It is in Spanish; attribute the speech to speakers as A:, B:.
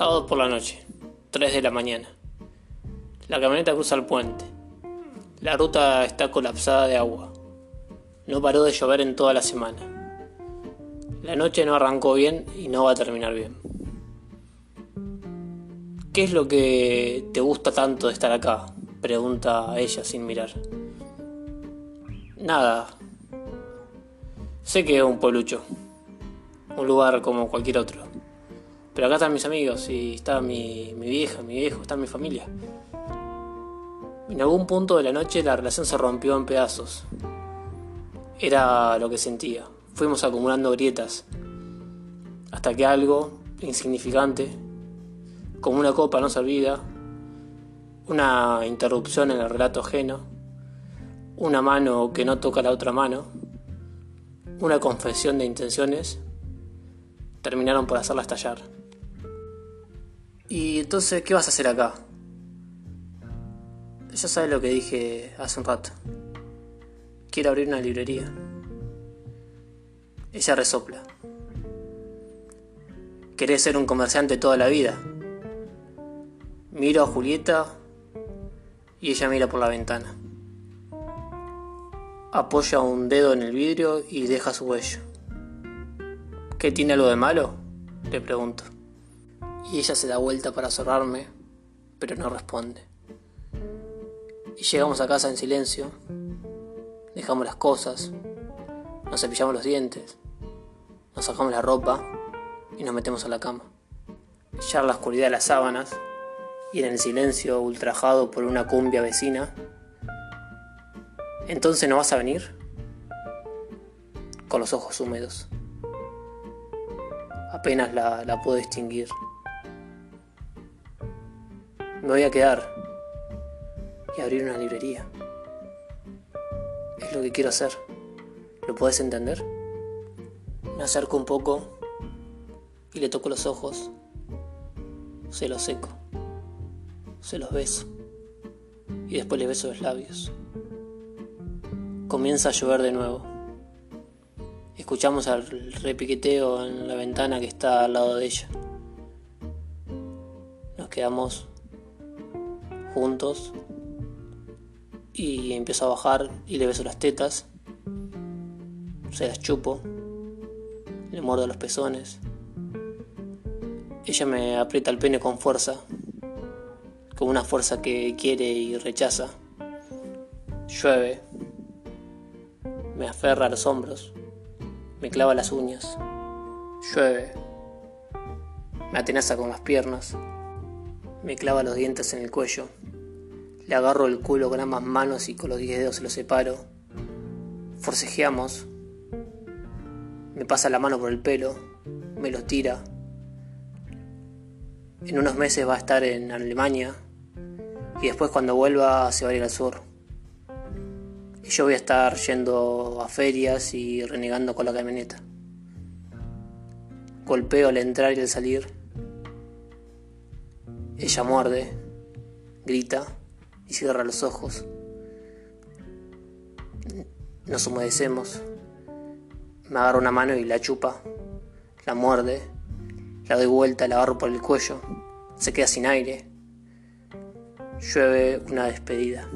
A: Sábado por la noche, 3 de la mañana. La camioneta cruza el puente. La ruta está colapsada de agua. No paró de llover en toda la semana. La noche no arrancó bien y no va a terminar bien. ¿Qué es lo que te gusta tanto de estar acá? Pregunta ella sin mirar. Nada. Sé que es un pueblucho. Un lugar como cualquier otro. Pero acá están mis amigos y está mi, mi vieja, mi viejo, está mi familia. En algún punto de la noche la relación se rompió en pedazos. Era lo que sentía. Fuimos acumulando grietas. Hasta que algo insignificante, como una copa no servida, una interrupción en el relato ajeno, una mano que no toca la otra mano, una confesión de intenciones, terminaron por hacerla estallar. Y entonces, ¿qué vas a hacer acá? Ya sabes lo que dije hace un rato. Quiero abrir una librería. Ella resopla. ¿Querés ser un comerciante toda la vida? Miro a Julieta y ella mira por la ventana. Apoya un dedo en el vidrio y deja su huello. ¿Qué tiene algo de malo? Le pregunto y ella se da vuelta para cerrarme, pero no responde. Y llegamos a casa en silencio, dejamos las cosas, nos cepillamos los dientes, nos sacamos la ropa y nos metemos a la cama. Ya en la oscuridad de las sábanas y en el silencio ultrajado por una cumbia vecina, entonces no vas a venir con los ojos húmedos. Apenas la, la puedo distinguir. Me voy a quedar y abrir una librería. Es lo que quiero hacer. ¿Lo puedes entender? Me acerco un poco y le toco los ojos. Se los seco. Se los beso. Y después le beso los labios. Comienza a llover de nuevo. Escuchamos el repiqueteo en la ventana que está al lado de ella. Nos quedamos juntos y empiezo a bajar y le beso las tetas, se las chupo, le muerdo los pezones. Ella me aprieta el pene con fuerza, con una fuerza que quiere y rechaza. Llueve, me aferra a los hombros, me clava las uñas. Llueve, me atenaza con las piernas, me clava los dientes en el cuello. Le agarro el culo con ambas manos y con los diez dedos se lo separo. Forcejeamos. Me pasa la mano por el pelo. Me lo tira. En unos meses va a estar en Alemania. Y después cuando vuelva se va a ir al sur. Y yo voy a estar yendo a ferias y renegando con la camioneta. Golpeo al entrar y al salir ella muerde, grita y cierra los ojos. Nos humedecemos. Me agarra una mano y la chupa, la muerde, la doy vuelta, la agarro por el cuello, se queda sin aire. Llueve una despedida.